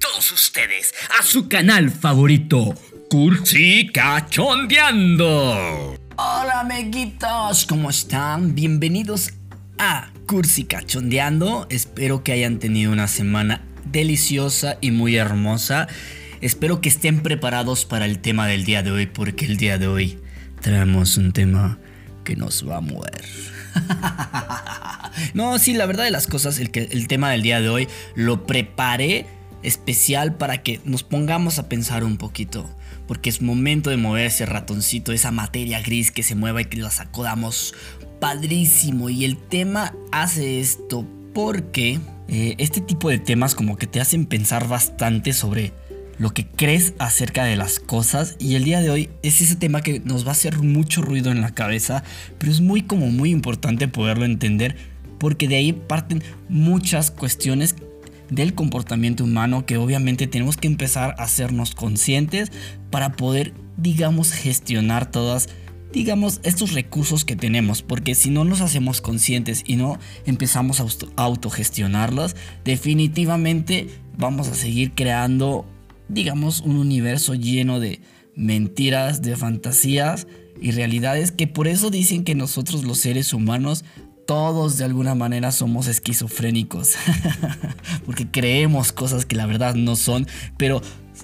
Todos ustedes a su canal favorito, Cursi Cachondeando. Hola amiguitos, ¿cómo están? Bienvenidos a Cursi Cachondeando. Espero que hayan tenido una semana deliciosa y muy hermosa. Espero que estén preparados para el tema del día de hoy, porque el día de hoy traemos un tema que nos va a mover. no, sí, la verdad de las cosas, el, que, el tema del día de hoy lo preparé especial para que nos pongamos a pensar un poquito. Porque es momento de mover ese ratoncito, esa materia gris que se mueva y que la sacudamos padrísimo. Y el tema hace esto porque eh, este tipo de temas como que te hacen pensar bastante sobre lo que crees acerca de las cosas y el día de hoy es ese tema que nos va a hacer mucho ruido en la cabeza, pero es muy como muy importante poderlo entender porque de ahí parten muchas cuestiones del comportamiento humano que obviamente tenemos que empezar a hacernos conscientes para poder, digamos, gestionar todas, digamos, estos recursos que tenemos. Porque si no nos hacemos conscientes y no empezamos a autogestionarlos, definitivamente vamos a seguir creando, digamos, un universo lleno de mentiras, de fantasías y realidades que por eso dicen que nosotros los seres humanos todos de alguna manera somos esquizofrénicos. Porque creemos cosas que la verdad no son, pero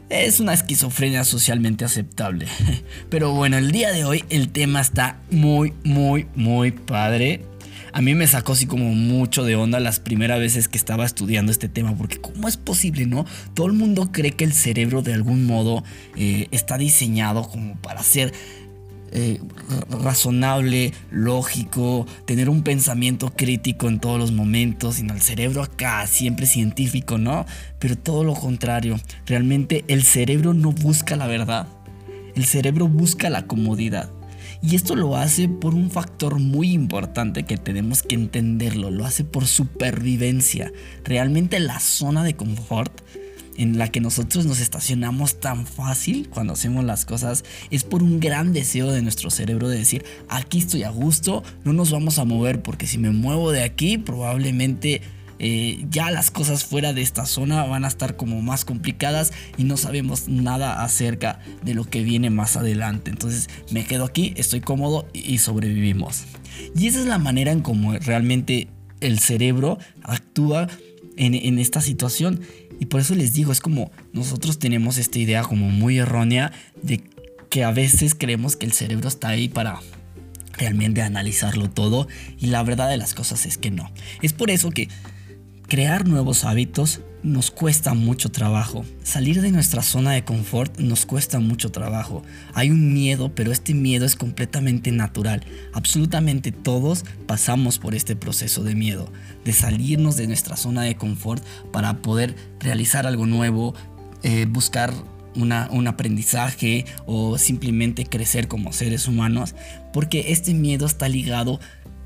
es una esquizofrenia socialmente aceptable. Pero bueno, el día de hoy el tema está muy, muy, muy padre. A mí me sacó así como mucho de onda las primeras veces que estaba estudiando este tema, porque ¿cómo es posible, no? Todo el mundo cree que el cerebro de algún modo eh, está diseñado como para ser eh, razonable, lógico, tener un pensamiento crítico en todos los momentos, sino el cerebro acá, siempre científico, ¿no? Pero todo lo contrario, realmente el cerebro no busca la verdad, el cerebro busca la comodidad. Y esto lo hace por un factor muy importante que tenemos que entenderlo, lo hace por supervivencia. Realmente la zona de confort en la que nosotros nos estacionamos tan fácil cuando hacemos las cosas es por un gran deseo de nuestro cerebro de decir, aquí estoy a gusto, no nos vamos a mover porque si me muevo de aquí probablemente eh, ya las cosas fuera de esta zona van a estar como más complicadas y no sabemos nada acerca de lo que viene más adelante. Entonces me quedo aquí, estoy cómodo y sobrevivimos. Y esa es la manera en cómo realmente el cerebro actúa en, en esta situación. Y por eso les digo, es como nosotros tenemos esta idea como muy errónea de que a veces creemos que el cerebro está ahí para realmente analizarlo todo y la verdad de las cosas es que no. Es por eso que crear nuevos hábitos nos cuesta mucho trabajo. Salir de nuestra zona de confort nos cuesta mucho trabajo. Hay un miedo, pero este miedo es completamente natural. Absolutamente todos pasamos por este proceso de miedo, de salirnos de nuestra zona de confort para poder realizar algo nuevo, eh, buscar un aprendizaje o simplemente crecer como seres humanos, porque este miedo está ligado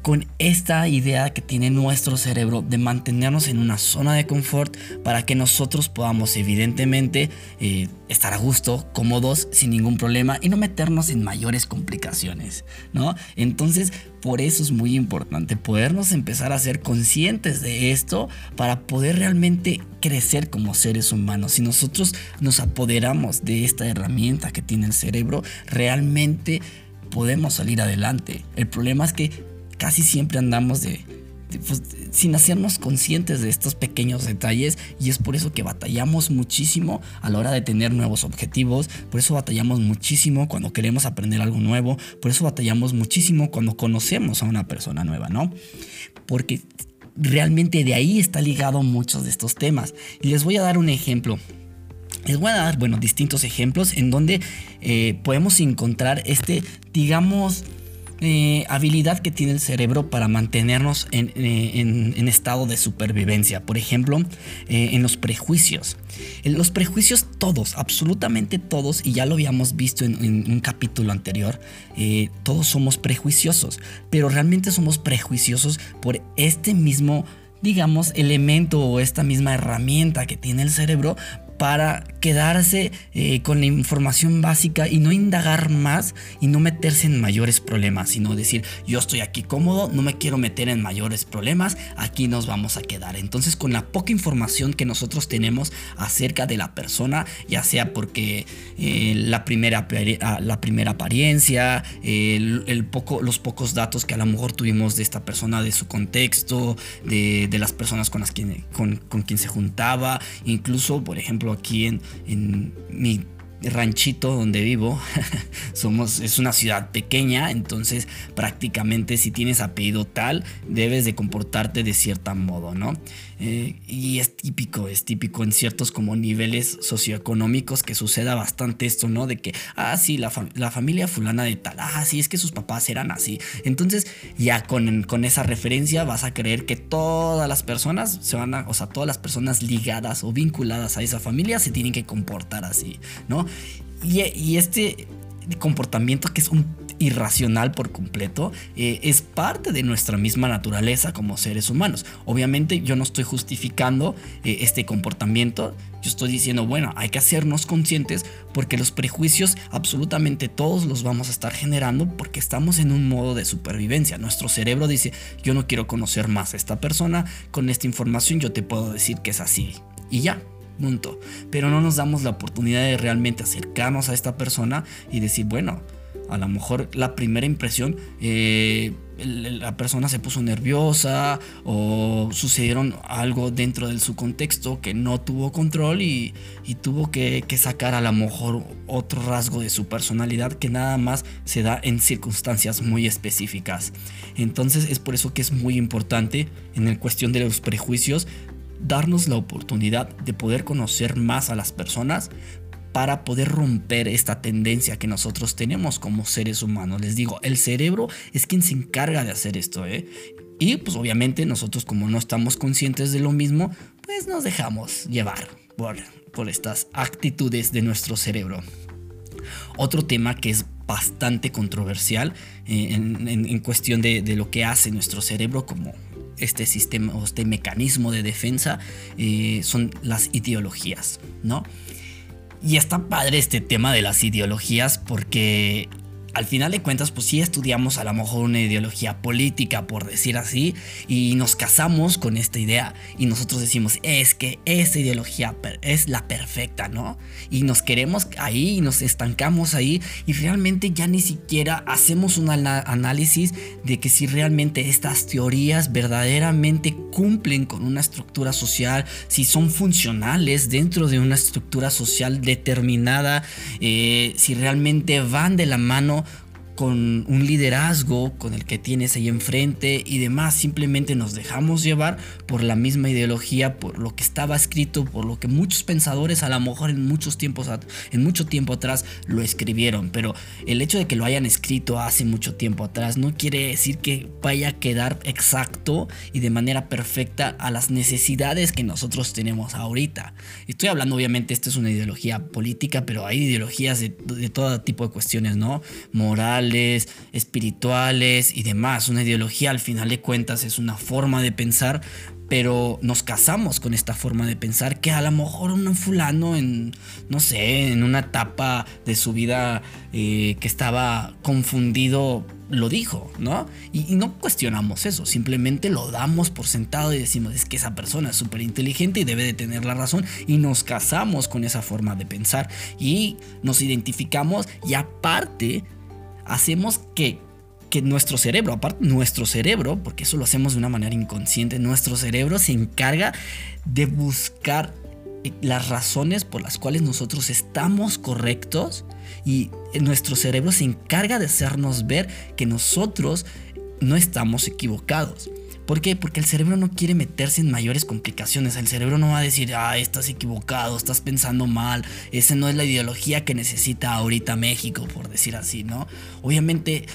con esta idea que tiene nuestro cerebro de mantenernos en una zona de confort para que nosotros podamos evidentemente eh, estar a gusto, cómodos, sin ningún problema y no meternos en mayores complicaciones, ¿no? Entonces, por eso es muy importante podernos empezar a ser conscientes de esto para poder realmente crecer como seres humanos. Si nosotros nos apoderamos de esta herramienta que tiene el cerebro, realmente podemos salir adelante. El problema es que casi siempre andamos de, pues, sin hacernos conscientes de estos pequeños detalles y es por eso que batallamos muchísimo a la hora de tener nuevos objetivos, por eso batallamos muchísimo cuando queremos aprender algo nuevo, por eso batallamos muchísimo cuando conocemos a una persona nueva, ¿no? Porque realmente de ahí está ligado muchos de estos temas. Y les voy a dar un ejemplo. Les voy a dar, bueno, distintos ejemplos en donde eh, podemos encontrar este, digamos, eh, habilidad que tiene el cerebro para mantenernos en, eh, estado de supervivencia. Por ejemplo, eh, en los prejuicios. En los prejuicios todos, absolutamente todos, y ya lo habíamos visto en, en un capítulo anterior, todos somos prejuiciosos, pero realmente somos prejuiciosos por este mismo digamos, elemento o esta misma herramienta que tiene el cerebro para quedarse eh, con la información básica y no indagar más y no meterse en mayores problemas, sino decir, yo estoy aquí cómodo, no me quiero meter en mayores problemas, aquí nos vamos a quedar. Entonces, con la poca información que nosotros tenemos acerca de la persona, ya sea porque eh, la, primera, ah, la primera apariencia, el, poco, los pocos datos que a lo mejor tuvimos de esta persona, de su contexto, de, las personas con, las con, con quien se juntaba, incluso, por ejemplo, aquí en, en mi ranchito donde vivo, somos, es una ciudad pequeña, entonces prácticamente si tienes apellido tal, debes de comportarte de cierto modo, ¿no? Eh, y es típico, es típico en ciertos como niveles socioeconómicos que suceda bastante esto, ¿no? De que, ah, sí, la, familia fulana de tal, ah, sí, es que sus papás eran así. Entonces ya con, con esa referencia vas a creer que todas las personas se van a, o sea, todas las personas ligadas o vinculadas a esa familia se tienen que comportar así, ¿no? Y, y este comportamiento que es un irracional por completo, eh, es parte de nuestra misma naturaleza como seres humanos. Obviamente yo no estoy justificando eh, este comportamiento, yo estoy diciendo, bueno, hay que hacernos conscientes porque los prejuicios absolutamente todos los vamos a estar generando porque estamos en un modo de supervivencia. Nuestro cerebro dice, yo no quiero conocer más a esta persona, con esta información yo te puedo decir que es así. Y ya, punto. Pero no nos damos la oportunidad de realmente acercarnos a esta persona y decir, bueno, a lo mejor la primera impresión, eh, la persona se puso nerviosa o sucedieron algo dentro de su contexto que no tuvo control y, tuvo que, que, sacar a lo mejor otro rasgo de su personalidad que nada más se da en circunstancias muy específicas. Entonces es por eso que es muy importante en el cuestión de los prejuicios darnos la oportunidad de poder conocer más a las personas para poder romper esta tendencia que nosotros tenemos como seres humanos. Les digo, el cerebro es quien se encarga de hacer esto, ¿eh? Y pues obviamente nosotros como no estamos conscientes de lo mismo, pues nos dejamos llevar por, por estas actitudes de nuestro cerebro. Otro tema que es bastante controversial eh, en, cuestión de, lo que hace nuestro cerebro como este sistema o este mecanismo de defensa eh, son las ideologías, ¿no? Y está padre este tema de las ideologías porque al final de cuentas, pues sí estudiamos a lo mejor una ideología política, por decir así, y nos casamos con esta idea y nosotros decimos, es que esa ideología es la perfecta, ¿no? Y nos queremos ahí y nos estancamos ahí y realmente ya ni siquiera hacemos un análisis de que si realmente estas teorías verdaderamente cumplen con una estructura social, si son funcionales dentro de una estructura social determinada, eh, si realmente van de la mano con un liderazgo con el que tienes ahí enfrente y demás. Simplemente nos dejamos llevar por la misma ideología, por lo que estaba escrito, por lo que muchos pensadores a lo mejor en muchos tiempos, en mucho tiempo atrás lo escribieron. Pero el hecho de que lo hayan escrito hace mucho tiempo atrás no quiere decir que vaya a quedar exacto y de manera perfecta a las necesidades que nosotros tenemos ahorita. Estoy hablando, obviamente, esta es una ideología política, pero hay ideologías de, de todo tipo de cuestiones, ¿no? Moral espirituales y demás. Una ideología al final de cuentas es una forma de pensar, pero nos casamos con esta forma de pensar que a lo mejor un fulano en, no sé, en una etapa de su vida eh, que estaba confundido, lo dijo, ¿no? Y, y, no cuestionamos eso, simplemente lo damos por sentado y decimos, es que esa persona es súper inteligente y debe de tener la razón y nos casamos con esa forma de pensar y nos identificamos y aparte hacemos que, que nuestro cerebro, aparte nuestro cerebro, porque eso lo hacemos de una manera inconsciente, nuestro cerebro se encarga de buscar eh, las razones por las cuales nosotros estamos correctos y nuestro cerebro se encarga de hacernos ver que nosotros no estamos equivocados. ¿Por qué? Porque el cerebro no quiere meterse en mayores complicaciones. El cerebro no va a decir, ah, estás equivocado, estás pensando mal. Esa no es la ideología que necesita ahorita México, por decir así, ¿no? Obviamente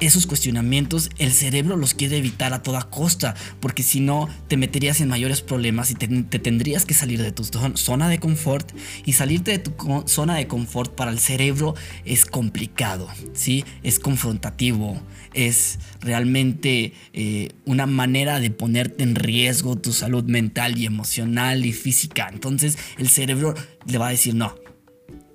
esos cuestionamientos el cerebro los quiere evitar a toda costa, porque si no te meterías en mayores problemas y te, tendrías que salir de tu zona de confort y salirte de tu zona de confort para el cerebro es complicado, ¿sí? Es confrontativo, es realmente eh, una manera de ponerte en riesgo tu salud mental y emocional y física. Entonces el cerebro le va a decir no,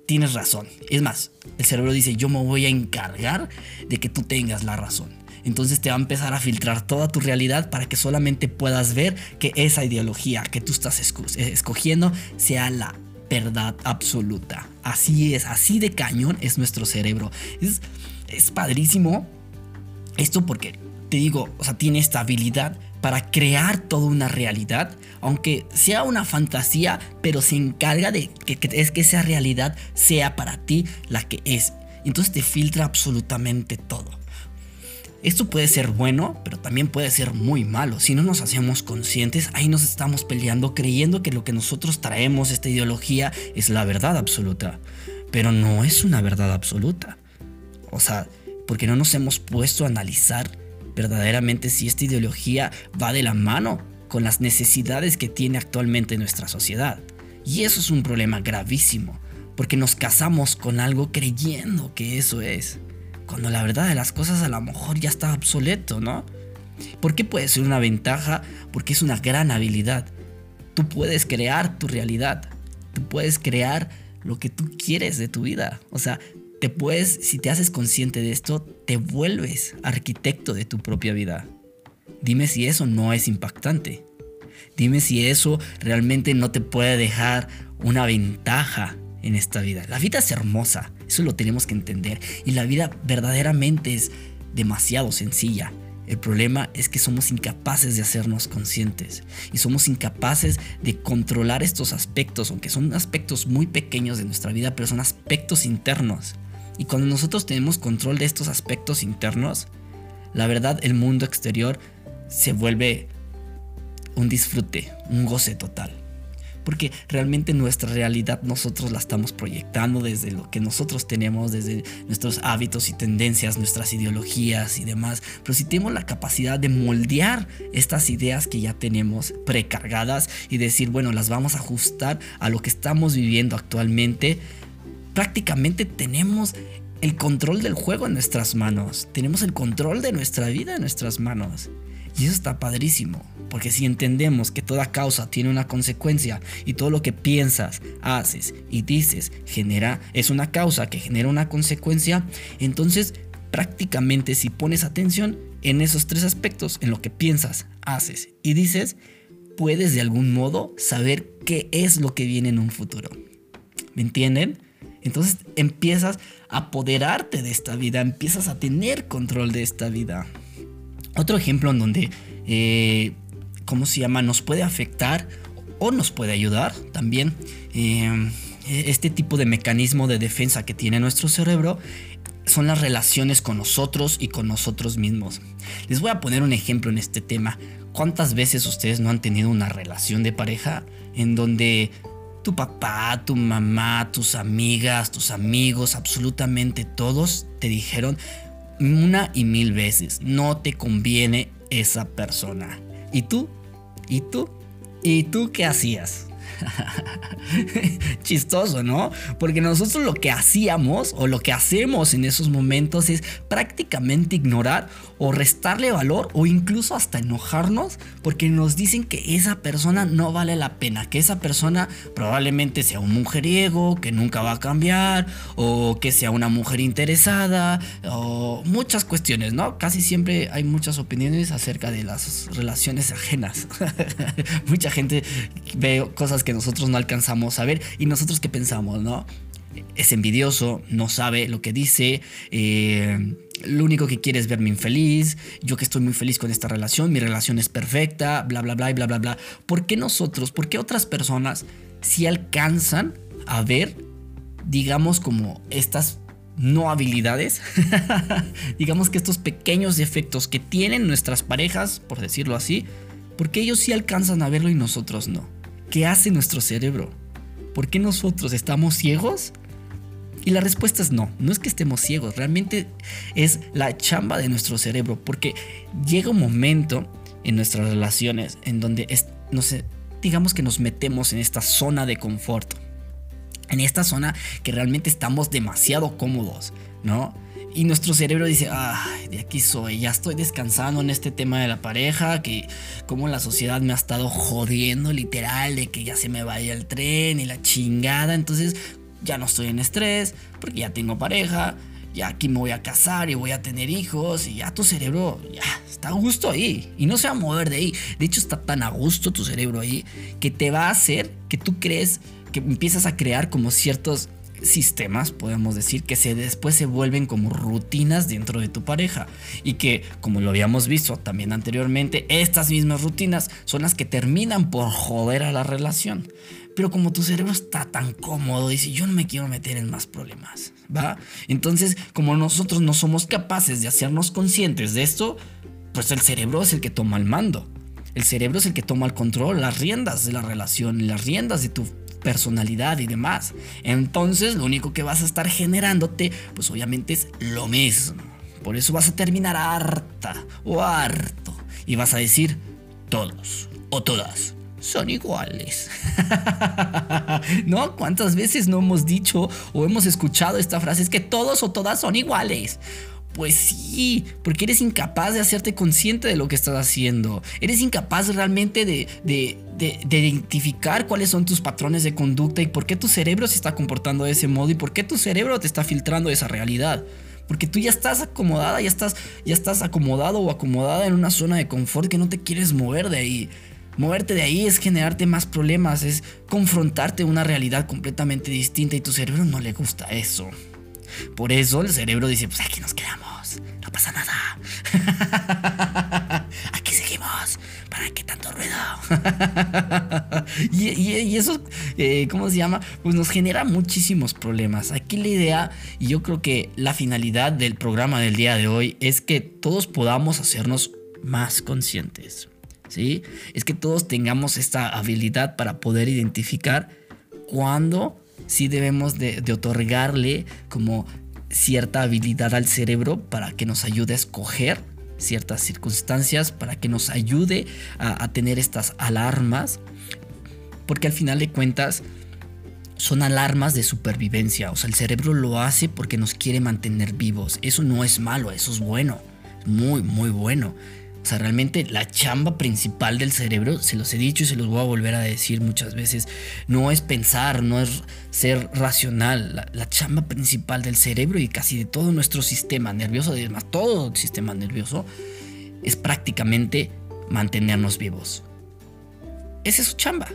tienes razón. Es más, el cerebro dice, yo me voy a encargar de que tú tengas la razón. Entonces te va a empezar a filtrar toda tu realidad para que solamente puedas ver que esa ideología que tú estás eh, escogiendo sea la verdad absoluta. Así es, así de cañón es nuestro cerebro. Es, es padrísimo esto porque, te digo, o sea, tiene esta habilidad para crear toda una realidad, aunque sea una fantasía, pero se encarga de que, es que esa realidad sea para ti la que es. Entonces te filtra absolutamente todo. Esto puede ser bueno, pero también puede ser muy malo. Si no nos hacemos conscientes, ahí nos estamos peleando creyendo que lo que nosotros traemos, esta ideología, es la verdad absoluta. Pero no es una verdad absoluta. O sea, porque no nos hemos puesto a analizar verdaderamente si esta ideología va de la mano con las necesidades que tiene actualmente nuestra sociedad. Y eso es un problema gravísimo, porque nos casamos con algo creyendo que eso es, cuando la verdad de las cosas a lo mejor ya está obsoleto, ¿no? ¿Por qué puede ser una ventaja? Porque es una gran habilidad. Tú puedes crear tu realidad, tú puedes crear lo que tú quieres de tu vida. O sea, te si te haces consciente de esto, te vuelves arquitecto de tu propia vida. Dime si eso no es impactante. Dime si eso realmente no te puede dejar una ventaja en esta vida. La vida es hermosa, eso lo tenemos que entender. Y la vida verdaderamente es demasiado sencilla. El problema es que somos incapaces de hacernos conscientes y somos incapaces de controlar estos aspectos, aunque son aspectos muy pequeños de nuestra vida, pero son aspectos internos. Y cuando nosotros tenemos control de estos aspectos internos, la verdad el mundo exterior se vuelve un disfrute, un goce total. Porque realmente nuestra realidad nosotros la estamos proyectando desde lo que nosotros tenemos, desde nuestros hábitos y tendencias, nuestras ideologías y demás. Pero si tenemos la capacidad de moldear estas ideas que ya tenemos precargadas y decir, bueno, las vamos a ajustar a lo que estamos viviendo actualmente, prácticamente tenemos el control del juego en nuestras manos. Tenemos el control de nuestra vida en nuestras manos. Y eso está padrísimo, porque si entendemos que toda causa tiene una consecuencia y todo lo que piensas, haces y dices genera es una causa que genera una consecuencia, entonces prácticamente si pones atención en esos tres aspectos, en lo que piensas, haces y dices, puedes de algún modo saber qué es lo que viene en un futuro. ¿Me entienden? Entonces empiezas a apoderarte de esta vida, empiezas a tener control de esta vida. Otro ejemplo en donde, eh, ¿cómo se llama? Nos puede afectar o nos puede ayudar también. Eh, este tipo de mecanismo de defensa que tiene nuestro cerebro son las relaciones con nosotros y con nosotros mismos. Les voy a poner un ejemplo en este tema. ¿Cuántas veces ustedes no han tenido una relación de pareja en donde tu papá, tu mamá, tus amigas, tus amigos, absolutamente todos te dijeron una y mil veces, no te conviene esa persona. ¿Y tú? ¿Y tú? ¿Y tú qué hacías? Chistoso, ¿no? Porque nosotros lo que hacíamos o lo que hacemos en esos momentos es prácticamente ignorar o restarle valor o incluso hasta enojarnos porque nos dicen que esa persona no vale la pena, que esa persona probablemente sea un mujeriego, que nunca va a cambiar o que sea una mujer interesada o muchas cuestiones, ¿no? Casi siempre hay muchas opiniones acerca de las relaciones ajenas. Mucha gente ve cosas que nosotros no alcanzamos a ver y nosotros qué pensamos, ¿no? Es envidioso, no sabe lo que dice, eh, lo único que quiere es verme infeliz, yo que estoy muy feliz con esta relación, mi relación es perfecta, bla, bla, bla, y bla, bla, bla. ¿Por qué nosotros, por qué otras personas si alcanzan a ver, digamos, como estas no habilidades, digamos que estos pequeños defectos que tienen nuestras parejas, por decirlo así, porque ellos sí alcanzan a verlo y nosotros no? ¿Qué hace nuestro cerebro? ¿Por qué nosotros estamos ciegos Y la respuesta es no, no es que estemos ciegos, realmente es la chamba de nuestro cerebro, porque llega un momento en nuestras relaciones en donde es, no sé, digamos que nos metemos en esta zona de confort, en esta zona que realmente estamos demasiado cómodos, ¿no? Y nuestro cerebro dice, ay, de aquí soy, ya estoy descansando en este tema de la pareja, que como la sociedad me ha estado jodiendo literal, de que ya se me vaya el tren y la chingada, entonces ya no estoy en estrés, porque ya tengo pareja, ya aquí me voy a casar y voy a tener hijos, y ya tu cerebro ya está a gusto ahí, y no se va a mover de ahí. De hecho, está tan a gusto tu cerebro ahí, que te va a hacer que tú crees que empiezas a crear como ciertos sistemas, podemos decir, que se después se vuelven como rutinas dentro de tu pareja y que, como lo habíamos visto también anteriormente, estas mismas rutinas son las que terminan por joder a la relación. Pero como tu cerebro está tan cómodo, dice, yo no me quiero meter en más problemas, ¿va? Entonces, como nosotros no somos capaces de hacernos conscientes de esto, pues el cerebro es el que toma el mando. El cerebro es el que toma el control, las riendas de la relación, las riendas de tu personalidad y demás. Entonces lo único que vas a estar generándote, pues obviamente es lo mismo. Por eso vas a terminar harta o harto y vas a decir todos o todas son iguales. ¿No? ¿Cuántas veces no hemos dicho o hemos escuchado esta frase? Es que todos o todas son iguales. Pues sí, porque eres incapaz de hacerte consciente de lo que estás haciendo. Eres incapaz realmente de, de, identificar cuáles son tus patrones de conducta y por qué tu cerebro se está comportando de ese modo y por qué tu cerebro te está filtrando esa realidad. Porque tú ya estás acomodada, ya estás, ya estás acomodado o acomodada en una zona de confort que no te quieres mover de ahí. Moverte de ahí es generarte más problemas, es confrontarte una realidad completamente distinta y tu cerebro no le gusta eso. Por eso el cerebro dice, pues aquí nos quedamos, no pasa nada. aquí seguimos, ¿para qué tanto ruido? y, eso, eh, ¿cómo se llama? Pues nos genera muchísimos problemas. Aquí la idea, y yo creo que la finalidad del programa del día de hoy es que todos podamos hacernos más conscientes. Es que todos tengamos esta habilidad para poder identificar cuándo sí debemos de, otorgarle como cierta habilidad al cerebro para que nos ayude a escoger ciertas circunstancias, para que nos ayude a, tener estas alarmas, porque al final de cuentas son alarmas de supervivencia, o sea, el cerebro lo hace porque nos quiere mantener vivos, eso no es malo, eso es bueno, muy, muy bueno. O sea, realmente la chamba principal del cerebro, se los he dicho y se los voy a volver a decir muchas veces, no es pensar, no es ser racional. La, chamba principal del cerebro y casi de todo nuestro sistema nervioso, además todo el sistema nervioso, es prácticamente mantenernos vivos. Esa es su chamba.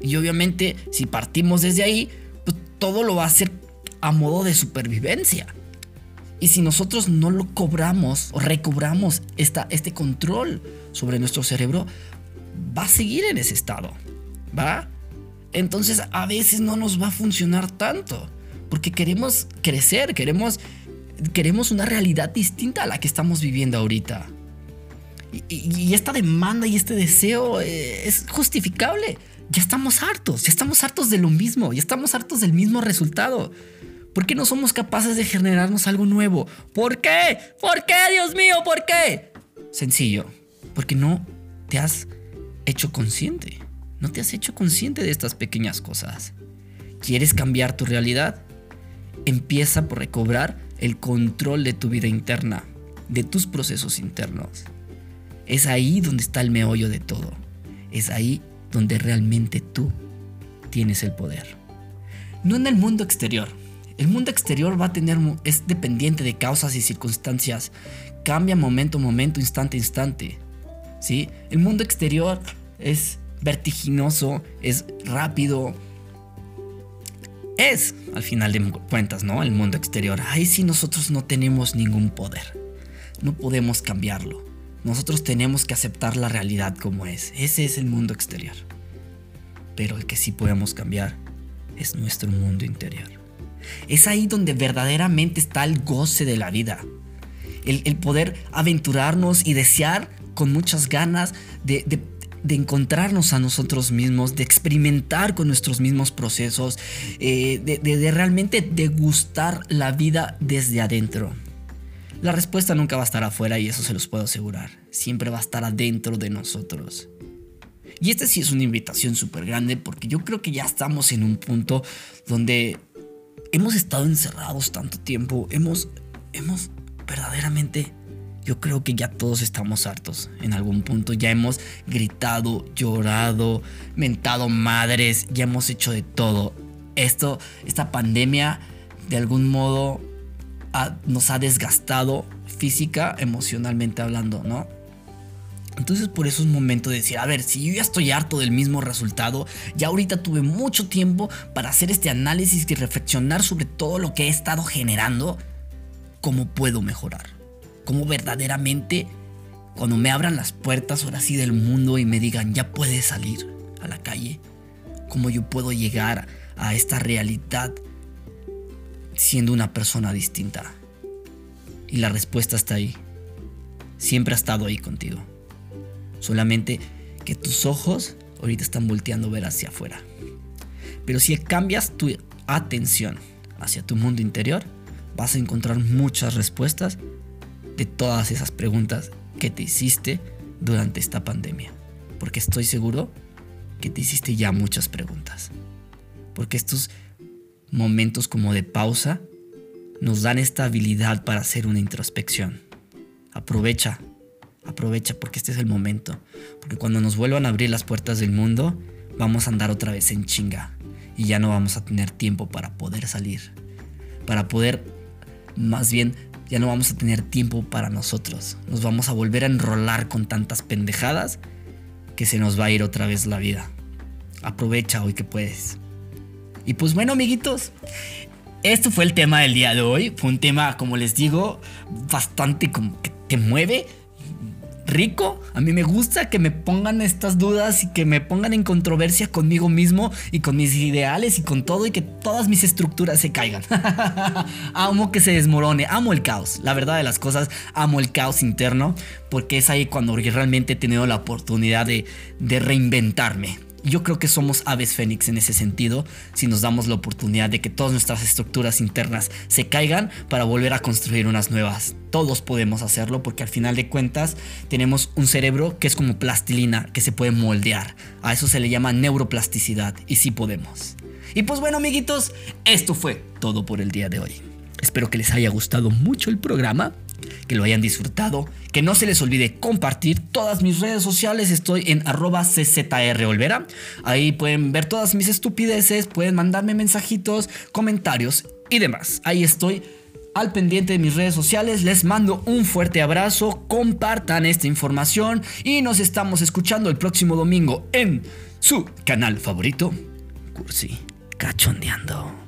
Y obviamente, si partimos desde ahí, pues todo lo va a hacer a modo de supervivencia. Y si nosotros no lo cobramos o recobramos esta, este control sobre nuestro cerebro, va a seguir en ese estado. ¿Va? Entonces a veces no nos va a funcionar tanto. Porque queremos crecer, queremos, queremos una realidad distinta a la que estamos viviendo ahorita. Y, esta demanda y este deseo eh, es justificable. Ya estamos hartos, ya estamos hartos de lo mismo, ya estamos hartos del mismo resultado. ¿Por qué no somos capaces de generarnos algo nuevo? ¿Por qué? ¿Por qué, Dios mío? ¿Por qué? Sencillo, porque no te has hecho consciente. No te has hecho consciente de estas pequeñas cosas. ¿Quieres cambiar tu realidad? Empieza por recobrar el control de tu vida interna, de tus procesos internos. Es ahí donde está el meollo de todo. Es ahí donde realmente tú tienes el poder. No en el mundo exterior, el mundo exterior va a tener, es dependiente de causas y circunstancias. Cambia momento a momento, instante a instante. ¿sí? El mundo exterior es vertiginoso, es rápido. Es, al final de cuentas, ¿no? El mundo exterior. Ahí sí nosotros no tenemos ningún poder. No podemos cambiarlo. Nosotros tenemos que aceptar la realidad como es. Ese es el mundo exterior. Pero el que sí podemos cambiar es nuestro mundo interior. Es ahí donde verdaderamente está el goce de la vida. El, poder aventurarnos y desear con muchas ganas de, encontrarnos a nosotros mismos, de experimentar con nuestros mismos procesos, eh, de, de realmente degustar la vida desde adentro. La respuesta nunca va a estar afuera y eso se los puedo asegurar. Siempre va a estar adentro de nosotros. Y esta sí es una invitación súper grande porque yo creo que ya estamos en un punto donde hemos estado encerrados tanto tiempo, hemos, hemos verdaderamente, yo creo que ya todos estamos hartos en algún punto, ya hemos gritado, llorado, mentado madres, ya hemos hecho de todo. Esto, esta pandemia, de algún modo nos ha desgastado física, emocionalmente hablando, ¿no? Entonces por eso es momento de decir, a ver, si yo ya estoy harto del mismo resultado, ya ahorita tuve mucho tiempo para hacer este análisis y reflexionar sobre todo lo que he estado generando, ¿cómo puedo mejorar? ¿Cómo verdaderamente, cuando me abran las puertas ahora sí del mundo y me digan, ya puedes salir a la calle, cómo yo puedo llegar a esta realidad siendo una persona distinta? Y la respuesta está ahí. Siempre ha estado ahí contigo. Solamente que tus ojos ahorita están volteando a ver hacia afuera. Pero si cambias tu atención hacia tu mundo interior, vas a encontrar muchas respuestas de todas esas preguntas que te hiciste durante esta pandemia. Porque estoy seguro que te hiciste ya muchas preguntas. Porque estos momentos como de pausa nos dan esta habilidad para hacer una introspección. Aprovecha Aprovecha porque este es el momento. Porque cuando nos vuelvan a abrir las puertas del mundo, vamos a andar otra vez en chinga. Y ya no vamos a tener tiempo para poder salir. Para poder, más bien, ya no vamos a tener tiempo para nosotros. Nos vamos a volver a enrolar con tantas pendejadas que se nos va a ir otra vez la vida. Aprovecha hoy que puedes. Y pues bueno, amiguitos, esto fue el tema del día de hoy. Fue un tema, como les digo, bastante como que te mueve rico. A mí me gusta que me pongan estas dudas y que me pongan en controversia conmigo mismo y con mis ideales y con todo y que todas mis estructuras se caigan. amo que se desmorone, amo el caos. La verdad de las cosas, amo el caos interno porque es ahí cuando realmente he tenido la oportunidad de, de reinventarme yo creo que somos aves fénix en ese sentido, si nos damos la oportunidad de que todas nuestras estructuras internas se caigan para volver a construir unas nuevas. Todos podemos hacerlo porque al final de cuentas tenemos un cerebro que es como plastilina, que se puede moldear. A eso se le llama neuroplasticidad y sí podemos. Y pues bueno amiguitos, esto fue todo por el día de hoy. Espero que les haya gustado mucho el programa que lo hayan disfrutado, que no se les olvide compartir todas mis redes sociales, estoy en arroba czrolvera, ahí pueden ver todas mis estupideces, pueden mandarme mensajitos, comentarios y demás, ahí estoy al pendiente de mis redes sociales. Les mando un fuerte abrazo, compartan esta información y nos estamos escuchando el próximo domingo en su canal favorito, Cursi Cachondeando.